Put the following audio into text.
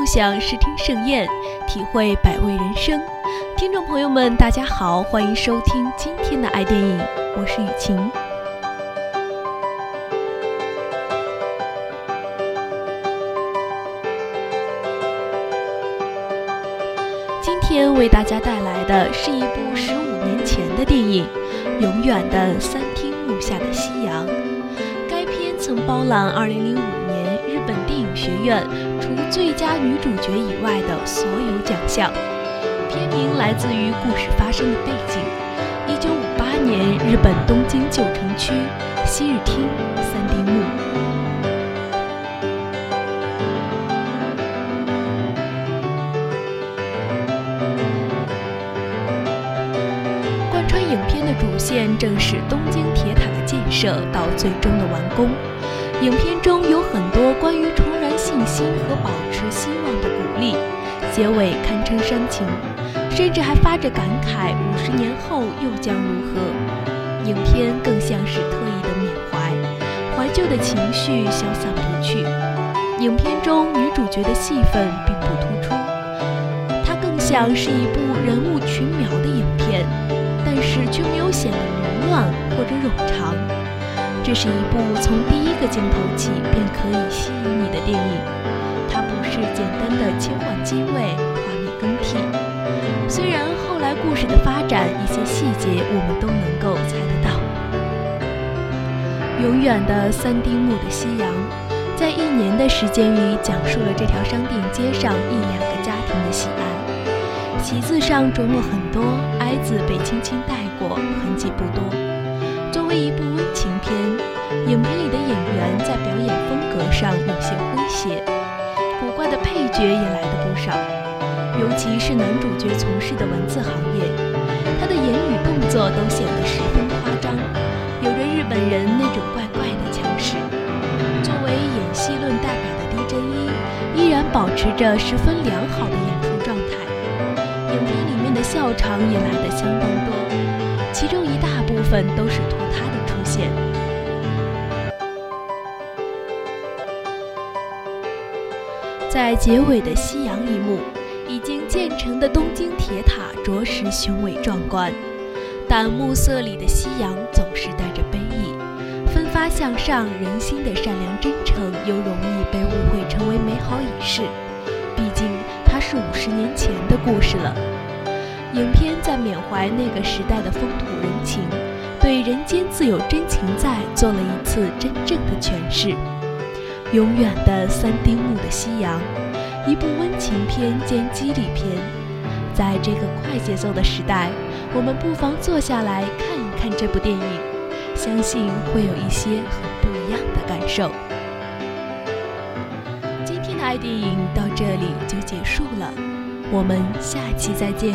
共享视听盛宴，体会百味人生。听众朋友们，大家好，欢迎收听今天的爱电影，我是雨晴。今天为大家带来的是一部十五年前的电影《永远的三厅木下的夕阳》。该片曾包揽2005年本电影学院除最佳女主角以外的所有奖项。片名来自于故事发生的背景：1958年日本东京旧城区西日町三丁目。贯穿影片的主线正是东京铁塔的建设到最终的完工。影片中有很多关于重燃信心和保持希望的鼓励，结尾堪称煽情，甚至还发着感慨：五十年后又将如何？影片更像是特意的缅怀，怀旧的情绪消散不去。影片中女主角的戏份并不突出，它更像是一部人物群描的影片，但是却没有显得凌乱或者冗长。这是一部从第一个镜头起便可以吸引你的电影，它不是简单的切换机位、画面更替。虽然后来故事的发展，一些细节我们都能够猜得到。永远的三丁目的夕阳，在一年的时间里，讲述了这条商店街上一两个家庭的喜爱。喜字上着墨很多，哀字被轻轻带过，痕迹不多。作为一部温情片，影片里的演员在表演风格上有些诙谐，古怪的配角也来的不少。尤其是男主角从事的文字行业，他的言语动作都显得十分夸张，有着日本人那种怪怪的腔势。作为演戏论代表的狄真一，依然保持着十分良好的。片里面的笑场也来得相当多，其中一大部分都是托他的出现。在结尾的夕阳一幕，已经建成的东京铁塔着实雄伟壮观，但暮色里的夕阳总是带着悲意，奋发向上，人心的善良真诚又容易被误会成为美好已逝。毕竟它是五十年前的故事了。影片在缅怀那个时代的风土人情，对人间自有真情在做了一次真正的诠释。永远的三丁目的夕阳，一部温情片兼激励片。在这个快节奏的时代，我们不妨坐下来看一看这部电影，相信会有一些很不一样的感受。今天的爱电影到这里就结束了，我们下期再见。